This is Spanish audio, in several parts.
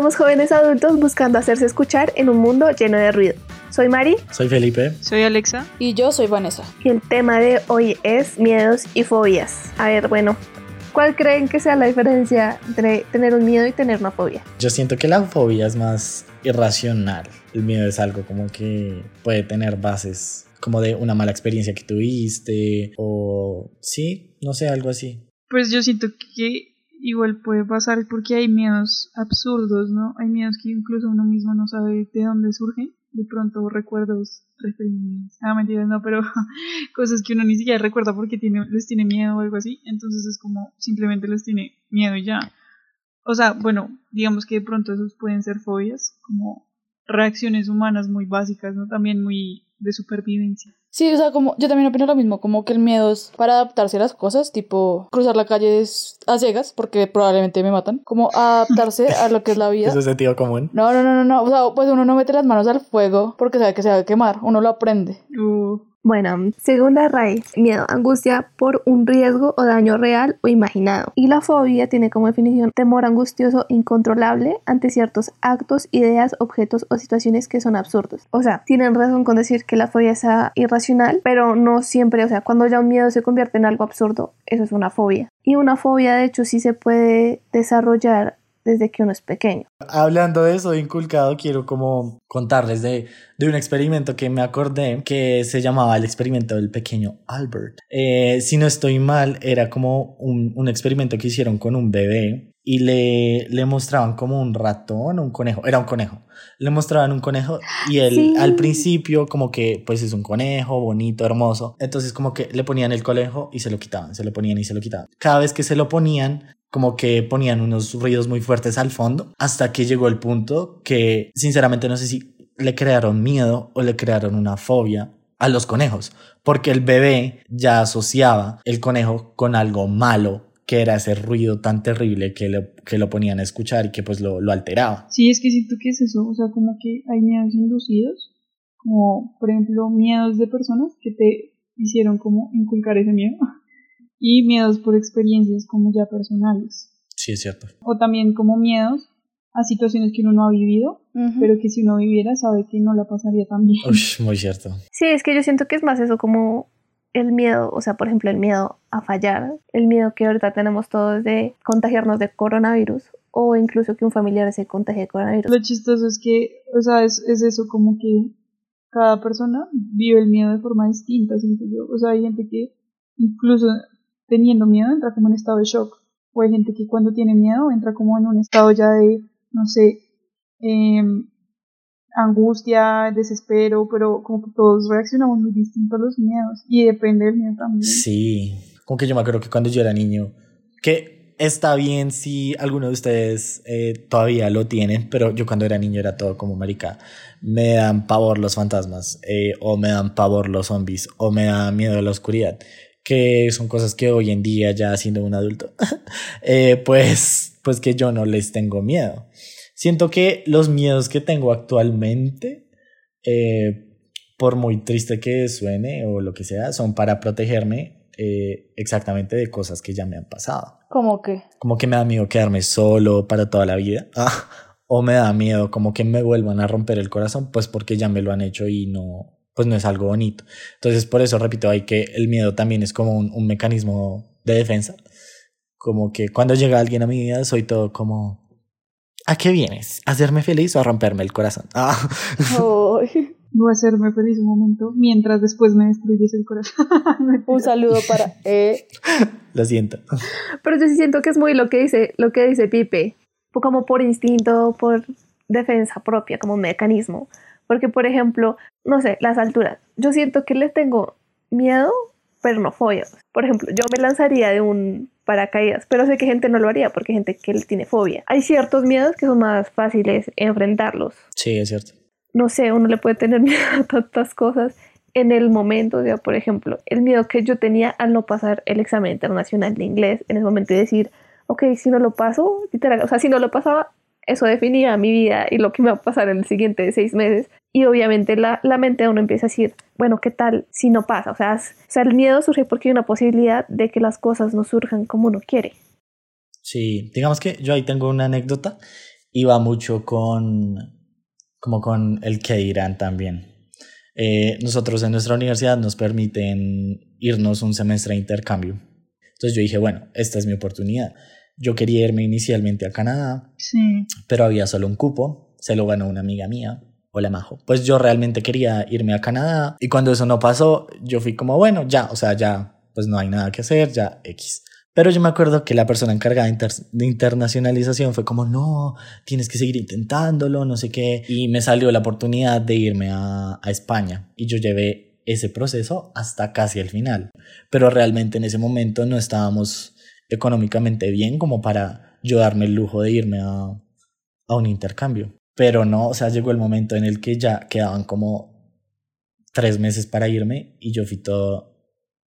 Somos jóvenes adultos buscando hacerse escuchar en un mundo lleno de ruido. Soy Mari. Soy Felipe. Soy Alexa. Y yo soy Vanessa. Y el tema de hoy es miedos y fobias. A ver, bueno, ¿cuál creen que sea la diferencia entre tener un miedo y tener una fobia? Yo siento que la fobia es más irracional. El miedo es algo como que puede tener bases como de una mala experiencia que tuviste o sí, no sé, algo así. Pues yo siento que igual puede pasar porque hay miedos absurdos, ¿no? Hay miedos que incluso uno mismo no sabe de dónde surgen. De pronto recuerdos reprimidos. Ah, mentiras, no, pero cosas que uno ni siquiera recuerda porque tiene, les tiene miedo o algo así. Entonces es como simplemente les tiene miedo y ya. O sea, bueno, digamos que de pronto esos pueden ser fobias, como reacciones humanas muy básicas, ¿no? También muy de supervivencia. Sí, o sea, como yo también opino lo mismo, como que el miedo es para adaptarse a las cosas, tipo cruzar la calle a ciegas, porque probablemente me matan, como adaptarse a lo que es la vida. Eso es sentido común. No, no, no, no, no, o sea, pues uno no mete las manos al fuego porque sabe que se va a quemar, uno lo aprende. Uh, Bueno, segunda raíz, miedo, angustia por un riesgo o daño real o imaginado. Y la fobia tiene como definición temor angustioso incontrolable ante ciertos actos, ideas, objetos o situaciones que son absurdos. O sea, tienen razón con decir que la fobia es irracional, pero no siempre, o sea, cuando ya un miedo se convierte en algo absurdo, eso es una fobia. Y una fobia, de hecho, sí se puede desarrollar desde que uno es pequeño. Hablando de eso de inculcado, quiero como contarles de, de un experimento que me acordé que se llamaba el experimento del pequeño Albert. Eh, si no estoy mal, era como un, un experimento que hicieron con un bebé y le, le mostraban como un ratón, un conejo, era un conejo. Le mostraban un conejo y él Sí. al principio como que pues es un conejo bonito, hermoso. Entonces como que le ponían el conejo y se lo quitaban, se lo ponían y se lo quitaban. Cada vez que se lo ponían, como que ponían unos ruidos muy fuertes al fondo hasta que llegó el punto que sinceramente no sé si le crearon miedo o le crearon una fobia a los conejos, porque el bebé ya asociaba el conejo con algo malo, que era ese ruido tan terrible que, le- que lo ponían a escuchar y que pues lo, lo alteraba. sí, es que siento que es eso, o sea, como que hay miedos inducidos, como por ejemplo miedos de personas que te hicieron como inculcar ese miedo, y miedos por experiencias como ya personales, Sí, es cierto. o también como miedos a situaciones que uno no ha vivido, pero que si uno viviera sabe que no la pasaría tan bien. Uy, muy cierto. Sí, es que yo siento que es más eso como el miedo, o sea, por ejemplo, el miedo a fallar, el miedo que ahorita tenemos todos de contagiarnos de coronavirus o incluso que un familiar se contagie de coronavirus. Lo chistoso es que, o sea, es, es eso como que cada persona vive el miedo de forma distinta, siento yo. O sea, hay gente que incluso teniendo miedo entra como en estado de shock. O hay gente que cuando tiene miedo entra como en un estado ya de, no sé, em, angustia, desespero, pero como que todos reaccionamos muy distinto a los miedos. Y depende del miedo también. Sí, como que yo me acuerdo que cuando yo era niño, que está bien si alguno de ustedes eh, todavía lo tienen, pero yo cuando era niño era todo como marica. Me dan pavor los fantasmas, eh, o me dan pavor los zombies, o me da miedo la oscuridad, que son cosas que hoy en día, ya siendo un adulto, eh, pues, pues que yo no les tengo miedo. Siento que los miedos que tengo actualmente, eh, por muy triste que suene o lo que sea, son para protegerme eh, exactamente de cosas que ya me han pasado. ¿Cómo que? Como que me da miedo quedarme solo para toda la vida. Ah, o me da miedo como que me vuelvan a romper el corazón, pues porque ya me lo han hecho y no, pues no es algo bonito. Entonces, por eso repito ahí que el miedo también es como un, un mecanismo de defensa. Como que cuando llega alguien a mi vida, soy todo como, ¿a qué vienes? ¿A hacerme feliz o a romperme el corazón? Ah. Voy a hacerme feliz un momento mientras después me destruyes el corazón. un saludo para... Eh, Lo siento. Pero yo sí siento que es muy lo que dice, lo que dice Pipe, como por instinto, por defensa propia, como un mecanismo. Porque, por ejemplo, no sé, las alturas. Yo siento que les tengo miedo, pero no fobia. Por ejemplo, yo me lanzaría de un paracaídas, pero sé que gente no lo haría porque hay gente que le tiene fobia. Hay ciertos miedos que son más fáciles enfrentarlos. Sí, es cierto. No sé, uno le puede tener miedo a tantas cosas en el momento, o sea, por ejemplo, el miedo que yo tenía al no pasar el examen internacional de inglés en ese momento y decir, ok, si no lo paso, literal, o sea, si no lo pasaba, eso definía mi vida y lo que me va a pasar en el siguiente seis meses. Y obviamente la, la mente de uno empieza a decir, bueno, ¿qué tal si no pasa? O sea, s- o sea, el miedo surge porque hay una posibilidad de que las cosas no surjan como uno quiere. Sí, digamos que yo ahí tengo una anécdota iba mucho con, como con el que irán también. Eh, nosotros en nuestra universidad nos permiten irnos un semestre de intercambio. Entonces yo dije, bueno, esta es mi oportunidad. Yo quería irme inicialmente a Canadá, Sí. pero había solo un cupo, se lo ganó una amiga mía. Hola Majo. Pues yo realmente quería irme a Canadá y cuando eso no pasó, yo fui como, bueno, ya, o sea, ya, pues no hay nada que hacer, ya X. Pero yo me acuerdo que la persona encargada de, inter- de internacionalización fue como, no, tienes que seguir intentándolo, no sé qué. Y me salió la oportunidad de irme a, a España y yo llevé ese proceso hasta casi el final. Pero realmente en ese momento no estábamos económicamente bien como para yo darme el lujo de irme a, a un intercambio. Pero no, o sea, llegó el momento en el que ya quedaban como tres meses para irme y yo fui todo,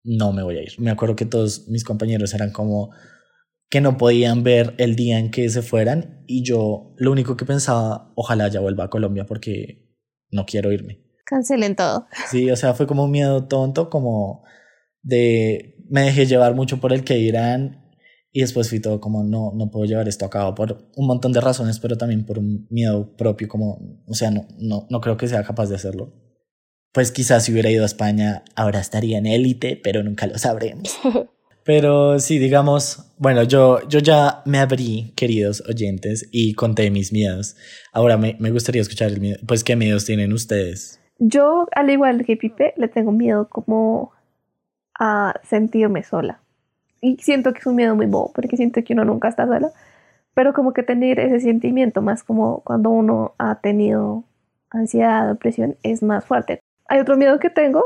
no me voy a ir. Me acuerdo que todos mis compañeros eran como que no podían ver el día en que se fueran y yo lo único que pensaba, ojalá ya vuelva a Colombia porque no quiero irme. Cancelen todo. Sí, o sea, fue como un miedo tonto, como de me dejé llevar mucho por el que irán y después fui todo como no, no puedo llevar esto a cabo por un montón de razones, pero también por un miedo propio, como, o sea, no, no, no creo que sea capaz de hacerlo. Pues quizás si hubiera ido a España ahora estaría en élite, pero nunca lo sabremos. Pero sí, digamos, bueno, yo, yo ya me abrí, queridos oyentes, y conté mis miedos. Ahora me, me gustaría escuchar el miedo. Pues, ¿qué miedos tienen ustedes? Yo, al igual que Pipe, le tengo miedo como a sentirme sola. Y siento que es un miedo muy bobo, porque siento que uno nunca está sola. Pero como que tener ese sentimiento, más como cuando uno ha tenido ansiedad, depresión, es más fuerte. Hay otro miedo que tengo,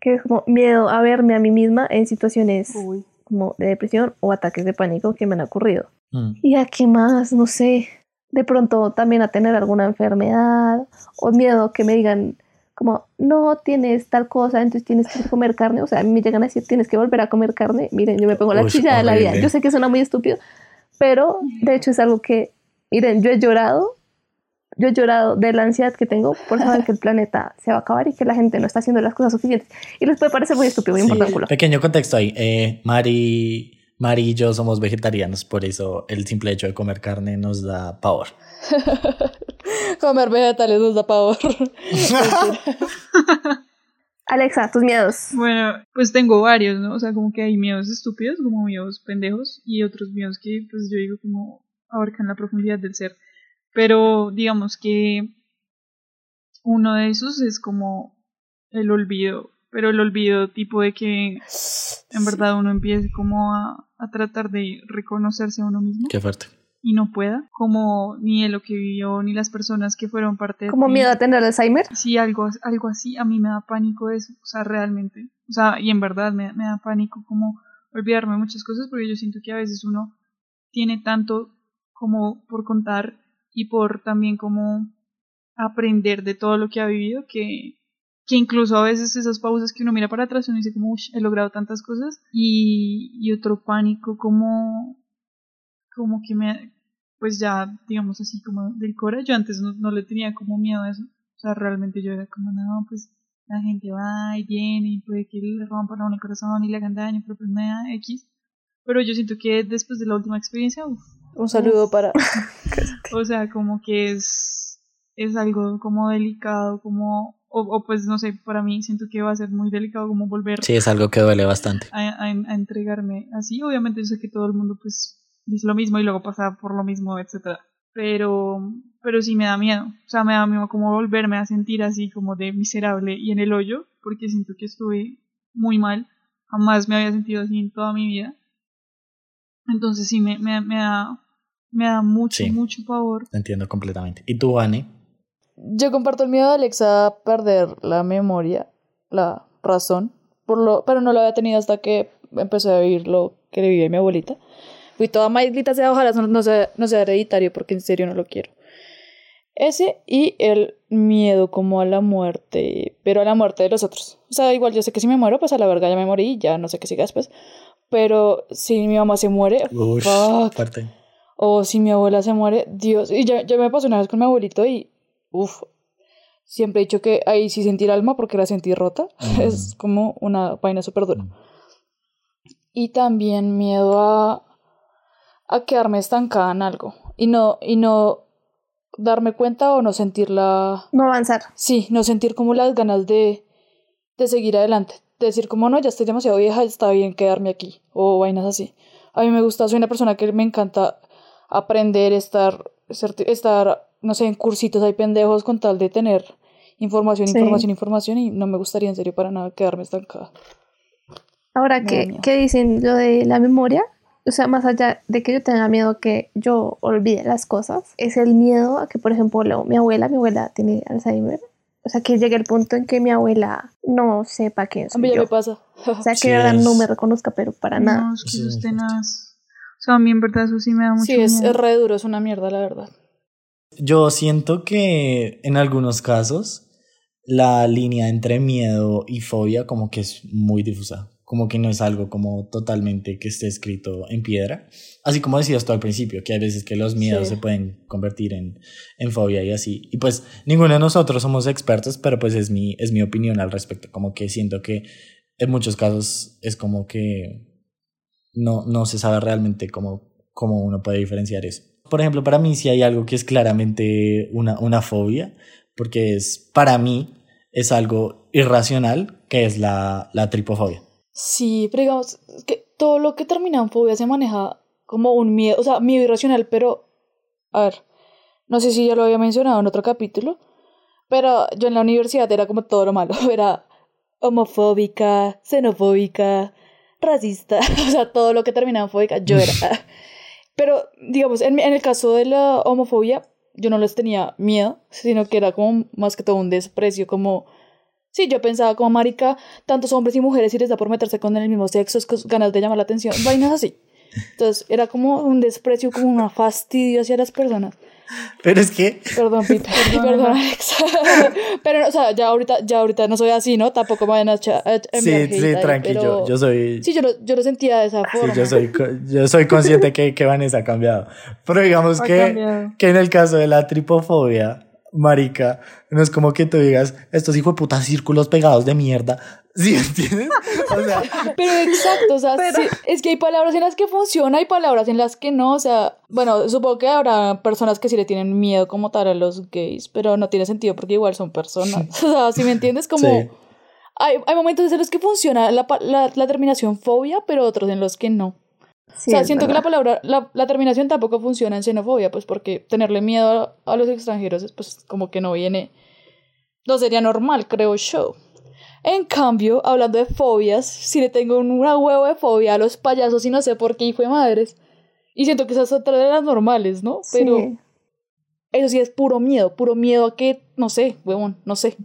que es como miedo a verme a mí misma en situaciones Uy. como de depresión o ataques de pánico que me han ocurrido. Mm. ¿Y a qué más? No sé. De pronto también a tener alguna enfermedad o miedo que me digan como, no tienes tal cosa, entonces tienes que comer carne. O sea, a mí me llegan a decir, tienes que volver a comer carne. Miren, yo me pongo la Uy, chilla de la vida. Yo sé que suena muy estúpido, pero de hecho es algo que, miren, yo he llorado. Yo he llorado de la ansiedad que tengo por saber que el planeta se va a acabar y que la gente no está haciendo las cosas suficientes. Y les puede parecer muy estúpido, muy Sí. importante. Pequeño contexto ahí. Eh, Mari, Mari y yo somos vegetarianos, por eso el simple hecho de comer carne nos da pavor. Comer vegetales nos da pavor. Alexa, tus miedos. Bueno, pues tengo varios, ¿no? O sea, como que hay miedos estúpidos, como miedos pendejos, y otros miedos que, pues yo digo, como abarcan la profundidad del ser. Pero digamos que uno de esos es como el olvido, pero el olvido tipo de que en verdad uno empiece como a, a tratar de reconocerse a uno mismo Qué fuerte. Y no pueda, como ni de lo que vivió, ni las personas que fueron parte de Como miedo a tener Alzheimer. Sí, algo, algo así, a mí me da pánico eso, o sea, realmente. O sea, y en verdad me, me da pánico como olvidarme de muchas cosas porque yo siento que a veces uno tiene tanto como por contar y por también como aprender de todo lo que ha vivido que, que incluso a veces esas pausas que uno mira para atrás uno dice como, "Ush, he logrado tantas cosas y, y otro pánico como, como que me, pues ya, digamos así como del cora, yo antes no, no le tenía como miedo a eso. O sea, realmente yo era como, no, pues la gente va y viene y puede que le rompan a uno el corazón y le hagan daño, pero pues me da X. Pero yo siento que después de la última experiencia, uf, Un saludo para. o sea, como que es, es algo como delicado, como, o, o pues no sé, para mí siento que va a ser muy delicado como volver Sí, es algo que duele bastante. a, a- a entregarme así. Obviamente yo sé que todo el mundo pues dice lo mismo y luego pasa por lo mismo, etcétera. Pero, pero sí me da miedo. O sea, me da miedo como volverme a sentir así como de miserable y en el hoyo, porque siento que estuve muy mal. Jamás me había sentido así en toda mi vida. Entonces sí, me, me, me da, me da mucho, Sí. mucho pavor. Te entiendo completamente. ¿Y tú, Anne? Yo comparto el miedo de Alexa a perder la memoria, la razón, por lo, pero no lo había tenido hasta que empecé a vivir lo que le vivía mi abuelita. Fui toda maldita sea, ojalá no, no sea, no sea hereditario porque en serio no lo quiero. Ese y el miedo como a la muerte, pero a la muerte de los otros. O sea, igual yo sé que si me muero, pues a la verga ya me morí, ya no sé qué siga después. Pero si mi mamá se muere, Uy, fuck. fuerte. O si mi abuela se muere, Dios. Y ya, ya me pasó una vez con mi abuelito y. Uff. Siempre he dicho que ahí sí sentí el alma porque la sentí rota. Mm. Es como una vaina súper dura. Y también miedo a. a quedarme estancada en algo. Y no, y no darme cuenta o no sentirla. No avanzar. Sí, no sentir como las ganas de, de seguir adelante. De decir como no, ya estoy demasiado vieja, está bien quedarme aquí. O vainas así. A mí me gusta, soy una persona que me encanta aprender, estar, estar no sé, en cursitos, hay pendejos con tal de tener información, Sí. información, información y no me gustaría en serio para nada quedarme estancada. Ahora, ¿qué. ¿qué dicen lo de la memoria? O sea, más allá de que yo tenga miedo que yo olvide las cosas, es el miedo a que, por ejemplo, lo- mi abuela, mi abuela tiene Alzheimer. O sea, que llegue el punto en que mi abuela no sepa quién A soy mí ya yo. me pasa. O sea, que Sí, de verdad no me reconozca, pero para nada. No, es que Sí, eso es es tenaz. O sea, a mí en verdad eso sí me da mucho sí, es, miedo. es re duro, es una mierda, la verdad. Yo siento que en algunos casos la línea entre miedo y fobia como que es muy difusa, como que no es algo como totalmente que esté escrito en piedra. Así como decías tú al principio, que hay veces que los miedos Sí. se pueden convertir en, en fobia y así. Y pues ninguno de nosotros somos expertos, pero pues es mi, es mi opinión al respecto, como que siento que en muchos casos es como que no, no se sabe realmente cómo, cómo uno puede diferenciar eso. Por ejemplo, para mí sí hay algo que es claramente una, una fobia, porque es, para mí, es algo irracional, que es la, la tripofobia. Sí, pero digamos que todo lo que termina en fobia se maneja como un miedo, o sea, miedo irracional, pero, a ver, no sé si ya lo había mencionado en otro capítulo, pero yo en la universidad era como todo lo malo, era homofóbica, xenofóbica, racista, o sea, todo lo que terminaba en fóbica, yo era. Pero, digamos, en, en el caso de la homofobia, yo no les tenía miedo, sino que era como más que todo un desprecio, como... Sí, yo pensaba como marica, tantos hombres y mujeres y les da por meterse con el mismo sexo, es ganas de llamar la atención, vainas así. Entonces, era como un desprecio, como una fastidio hacia las personas. Pero es que Perdón, Pipe. Perdón, Alex. pero, o sea, ya ahorita, ya ahorita no soy así, ¿no? Tampoco me vayan a echar- a sí, sí, tranquilo, pero- yo, soy... Sí, yo lo, yo lo sentía de esa Sí, forma. yo soy, yo soy consciente que, que Vanessa ha cambiado. Pero digamos Ha que, cambiado. que en el caso de la tripofobia, marica, no es como que tú digas, estos hijos de puta círculos pegados de mierda. ¿Sí entiendes? O sea, Pero exacto, o sea, sí, es que hay palabras en las que funciona, hay palabras en las que no, o sea, bueno, supongo que habrá personas que sí le tienen miedo como tal a los gays, pero no tiene sentido porque igual son personas. O sea, si me entiendes, como Sí. hay, hay momentos en los que funciona la, la terminación fobia, pero otros en los que no. Sí, o sea, siento que la verdad. palabra, la, la terminación tampoco funciona en xenofobia, pues porque tenerle miedo a, a los extranjeros, pues como que no viene, no sería normal, creo yo. En cambio, hablando de fobias, si le tengo un- una huevo de fobia a los payasos y no sé por qué, hijo de madres. Y siento que esas son otra de las normales, ¿no? Pero Sí. eso sí es puro miedo, puro miedo a que, no sé, huevón, no sé.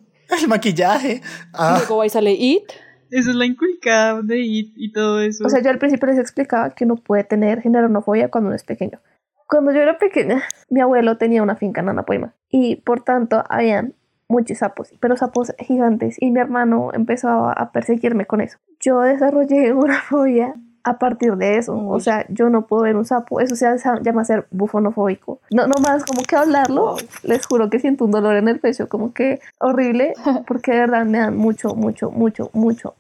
el maquillaje. Y Ah, luego va y sale It. Esa es la inculcada de IT y todo eso. O sea, yo al principio les explicaba que uno puede tener generonofobia cuando uno es pequeño. Cuando yo era pequeña, mi abuelo tenía una finca en Anapoima y por tanto habían muchos sapos, pero sapos gigantes y mi hermano empezó a, a perseguirme con eso. Yo desarrollé una fobia a partir de eso, o sea, yo no puedo ver un sapo, eso se llama- ser bufonofóbico. No, no más como que hablarlo, les juro que siento un dolor en el pecho, como que horrible, porque de verdad me dan mucho, mucho, mucho, mucho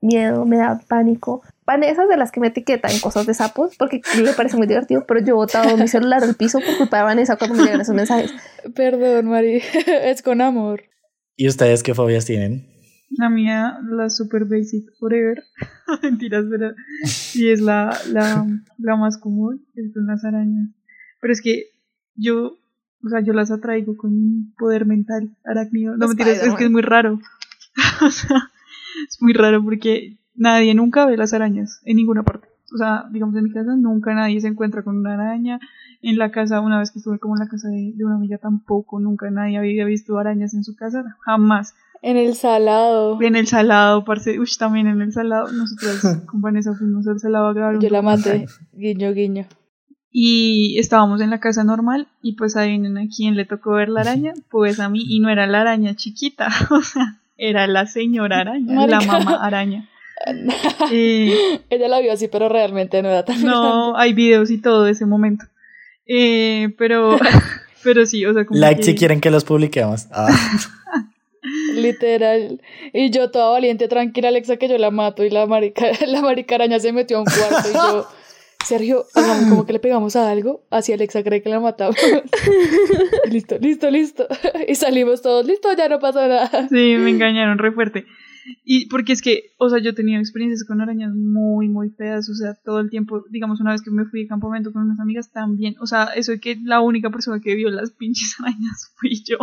miedo, me da pánico. Vanessa de las que me etiquetan en cosas de sapos porque le parece muy divertido, pero yo he botado mi celular al piso por culpa de Vanessa cuando me llegan esos mensajes. Perdón, Mari, es con amor. ¿Y ustedes qué fobias tienen? La mía, la super basic forever. Mentiras, pero sí es la, la, la más común, es con las arañas. Pero es que yo, o sea, yo las atraigo con mi poder mental arácnido. No mentiras, es que es muy raro. o sea, es muy raro porque nadie nunca ve las arañas en ninguna parte. O sea, digamos en mi casa nunca nadie se encuentra con una araña. En la casa, una vez que estuve como en la casa de, de una amiga tampoco, nunca nadie había visto arañas en su casa, jamás. En el salado. En el salado, parce, uy, también en el salado. Nosotros con Vanessa fuimos al salado a grabar un Yo la maté. Guiño, guiño. Y estábamos en la casa normal y pues adivinen a quién le tocó ver la araña, pues a mí, y no era la araña chiquita, o sea, era la señora araña, la Marica. mamá araña. Eh, Ella la vio así, pero realmente no era tan no, hay videos y todo de ese momento. Eh, pero, pero sí, o sea, como Like que- si quieren que los publiquemos. Ah. Literal. Y yo toda valiente, tranquila, Alexa, que yo la mato. Y la marica, la marica araña se metió a un cuarto y yo Sergio, hagamos como que le pegamos a algo, así Alexa cree que la matamos. listo, listo, listo. Y salimos todos, listo, ya no pasa nada. Sí, me engañaron re fuerte. Y porque es que, o sea, yo tenido experiencias con arañas muy, muy feas, o sea, todo el tiempo, digamos, una vez que me fui de campamento con unas amigas también, o sea, eso de que la única persona que vio las pinches arañas fui yo.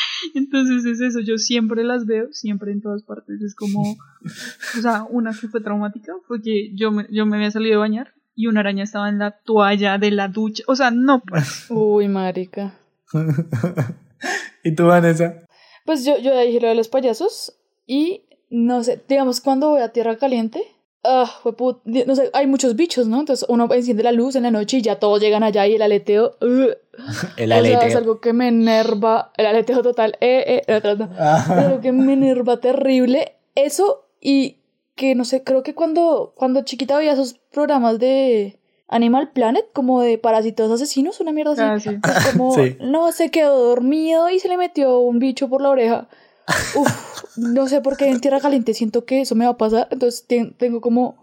Entonces es eso, yo siempre las veo, siempre en todas partes. Es como, o sea, una que fue traumática fue que yo me, yo me había salido a bañar y una araña estaba en la toalla de la ducha. O sea, no, pues. Uy, marica. ¿Y tú, Vanessa? Pues yo, yo dije lo de los payasos y no sé, digamos, cuando voy a tierra caliente, ah, fue put- no sé, hay muchos bichos, ¿no? Entonces uno enciende la luz en la noche y ya todos llegan allá y el aleteo, ugh. El o sea, es aleteo. algo que me enerva, el aleteo total, eh, eh, no, no, no. Es algo que me enerva terrible. Eso y que no sé, creo que cuando, cuando chiquita veía esos programas de Animal Planet, como de parásitos asesinos, una mierda así. Ah, sí. Como, Sí. no, se quedó dormido y se le metió un bicho por la oreja. Uf, no sé por qué en Tierra Caliente siento que eso me va a pasar. Entonces ten- tengo como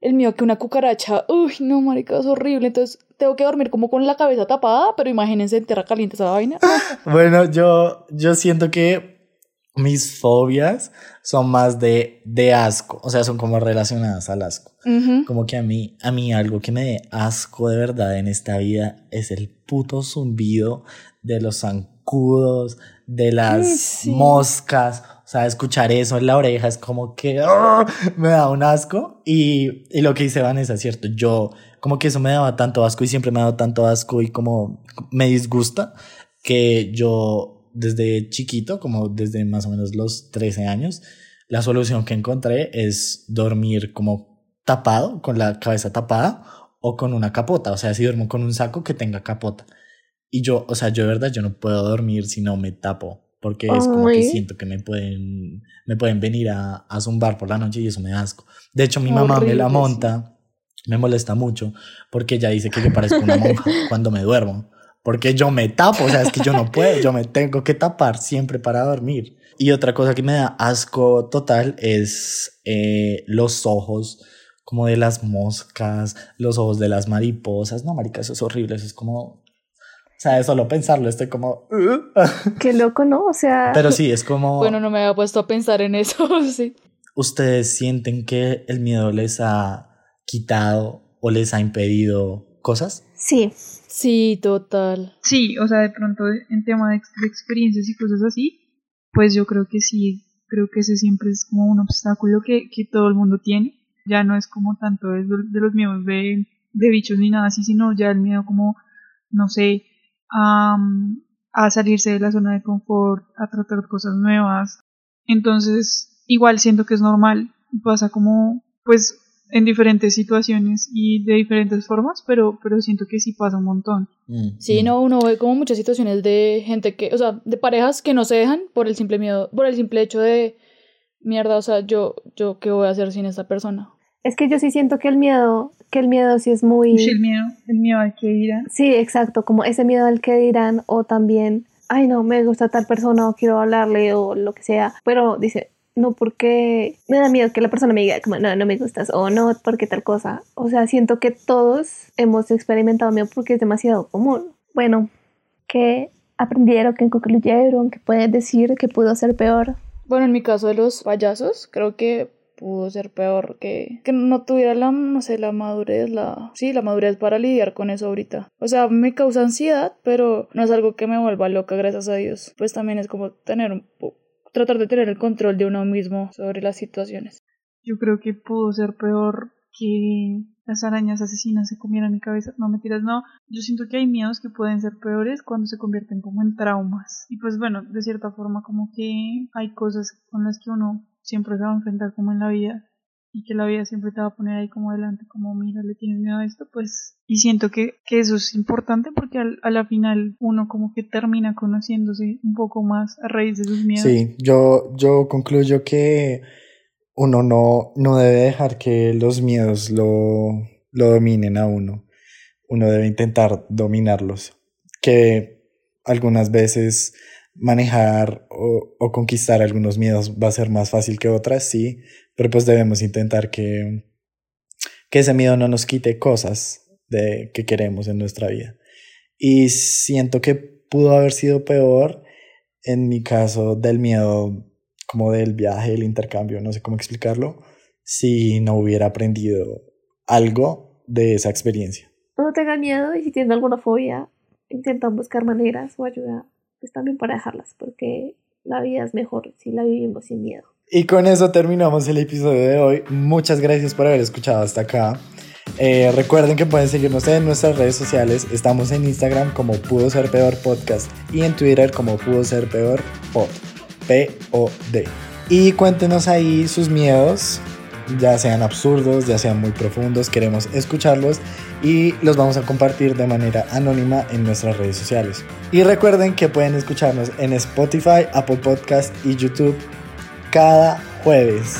el miedo que una cucaracha. Uy, no, marica, es horrible. Entonces tengo que dormir como con la cabeza tapada, pero imagínense en Tierra Caliente esa vaina. Bueno, yo, yo siento que mis fobias son más de, de asco, o sea, son como relacionadas al asco. Como que a mí, a mí algo que me dé asco de verdad en esta vida es el puto zumbido de los zancudos, de las sí. moscas. O sea, escuchar eso en la oreja es como que ¡ah! me da un asco. Y, y lo que dice Vanessa es cierto. Yo, como que eso me daba tanto asco y siempre me ha dado tanto asco y como me disgusta que yo desde chiquito, como desde más o menos los 13 años, la solución que encontré es dormir como tapado, con la cabeza tapada o con una capota. O sea, si duermo con un saco que tenga capota. Y yo, o sea, yo de verdad, yo no puedo dormir si no me tapo. Porque es como que Ay. siento que me pueden, me pueden venir a, a zumbar por la noche y eso me da asco. De hecho, mi mamá me la Horrible, monta, me molesta mucho, porque ella dice que yo parezco una monja cuando me duermo. Porque yo me tapo, o sea, es que yo no puedo, yo me tengo que tapar siempre para dormir. Y otra cosa que me da asco total es eh, los ojos como de las moscas, los ojos de las mariposas. No, marica, eso es horrible, eso es como... O sea, de solo pensarlo, estoy como... Qué loco, ¿no? O sea, Pero sí, es como... Bueno, no me había puesto a pensar en eso, sí. ¿Ustedes sienten que el miedo les ha quitado o les ha impedido cosas? sí. Sí, total. Sí, o sea, de pronto en tema de, de experiencias y cosas así, pues yo creo que sí, creo que ese siempre es como un obstáculo que, que todo el mundo tiene. Ya no es como tanto de, de los miedos de, de bichos ni nada así, sino ya el miedo como, no sé, a, a salirse de la zona de confort, a tratar cosas nuevas. Entonces, igual siento que es normal, pasa como, pues, en diferentes situaciones y de diferentes formas, pero, pero siento que sí pasa un montón. Mm, Sí, mm. no, uno ve como muchas situaciones de gente que, o sea, de parejas que no se dejan por el simple miedo, por el simple hecho de mierda, o sea, yo, yo, ¿qué voy a hacer sin esta persona? Es que yo sí siento que el miedo, que el miedo sí es muy... Sí, el miedo, el miedo al que dirán. Sí, exacto, como ese miedo al que dirán o también, ay no, me gusta tal persona o quiero hablarle o lo que sea, pero dice, no porque me da miedo que la persona me diga como no, no me gustas o no porque tal cosa. O sea, siento que todos hemos experimentado miedo porque es demasiado común. Bueno, ¿qué aprendieron, qué concluyeron, qué pueden decir que pudo ser peor? Bueno, en mi caso de los payasos, creo que pudo ser peor que, que no tuviera la, no sé, la madurez, la, sí, la madurez para lidiar con eso ahorita. O sea, me causa ansiedad, pero no es algo que me vuelva loca, gracias a Dios. Pues también es como tener un tratar de tener el control de uno mismo sobre las situaciones. Yo creo que pudo ser peor que las arañas asesinas se comieran mi cabeza. No, mentiras, no. Yo siento que hay miedos que pueden ser peores cuando se convierten como en traumas. Y pues bueno, de cierta forma como que hay cosas con las que uno siempre se va a enfrentar como en la vida y que la vida siempre te va a poner ahí como delante, como mira, le tienes miedo a esto, pues y siento que, que eso es importante porque al, a la final uno como que termina conociéndose un poco más a raíz de sus miedos. Sí, yo, yo concluyo que uno no, no debe dejar que los miedos lo, lo dominen a uno. Uno debe intentar dominarlos. Que algunas veces manejar o, o conquistar algunos miedos va a ser más fácil que otras, sí, pero pues debemos intentar que, que ese miedo no nos quite cosas de que queremos en nuestra vida. Y siento que pudo haber sido peor en mi caso del miedo como del viaje, el intercambio, no sé cómo explicarlo, si no hubiera aprendido algo de esa experiencia. No tengan miedo y si tienen alguna fobia, intentan buscar maneras o ayuda, pues también para dejarlas, porque la vida es mejor si la vivimos sin miedo. Y con eso terminamos el episodio de hoy. Muchas gracias por haber escuchado hasta acá. Eh, recuerden que pueden seguirnos en nuestras redes sociales. Estamos en Instagram como Pudo Ser Peor Podcast y en Twitter como Pudo Ser Peor Pod. P-O-D. Y cuéntenos ahí sus miedos, ya sean absurdos, ya sean muy profundos. Queremos escucharlos y los vamos a compartir de manera anónima en nuestras redes sociales. Y recuerden que pueden escucharnos en Spotify, Apple Podcast y YouTube cada jueves.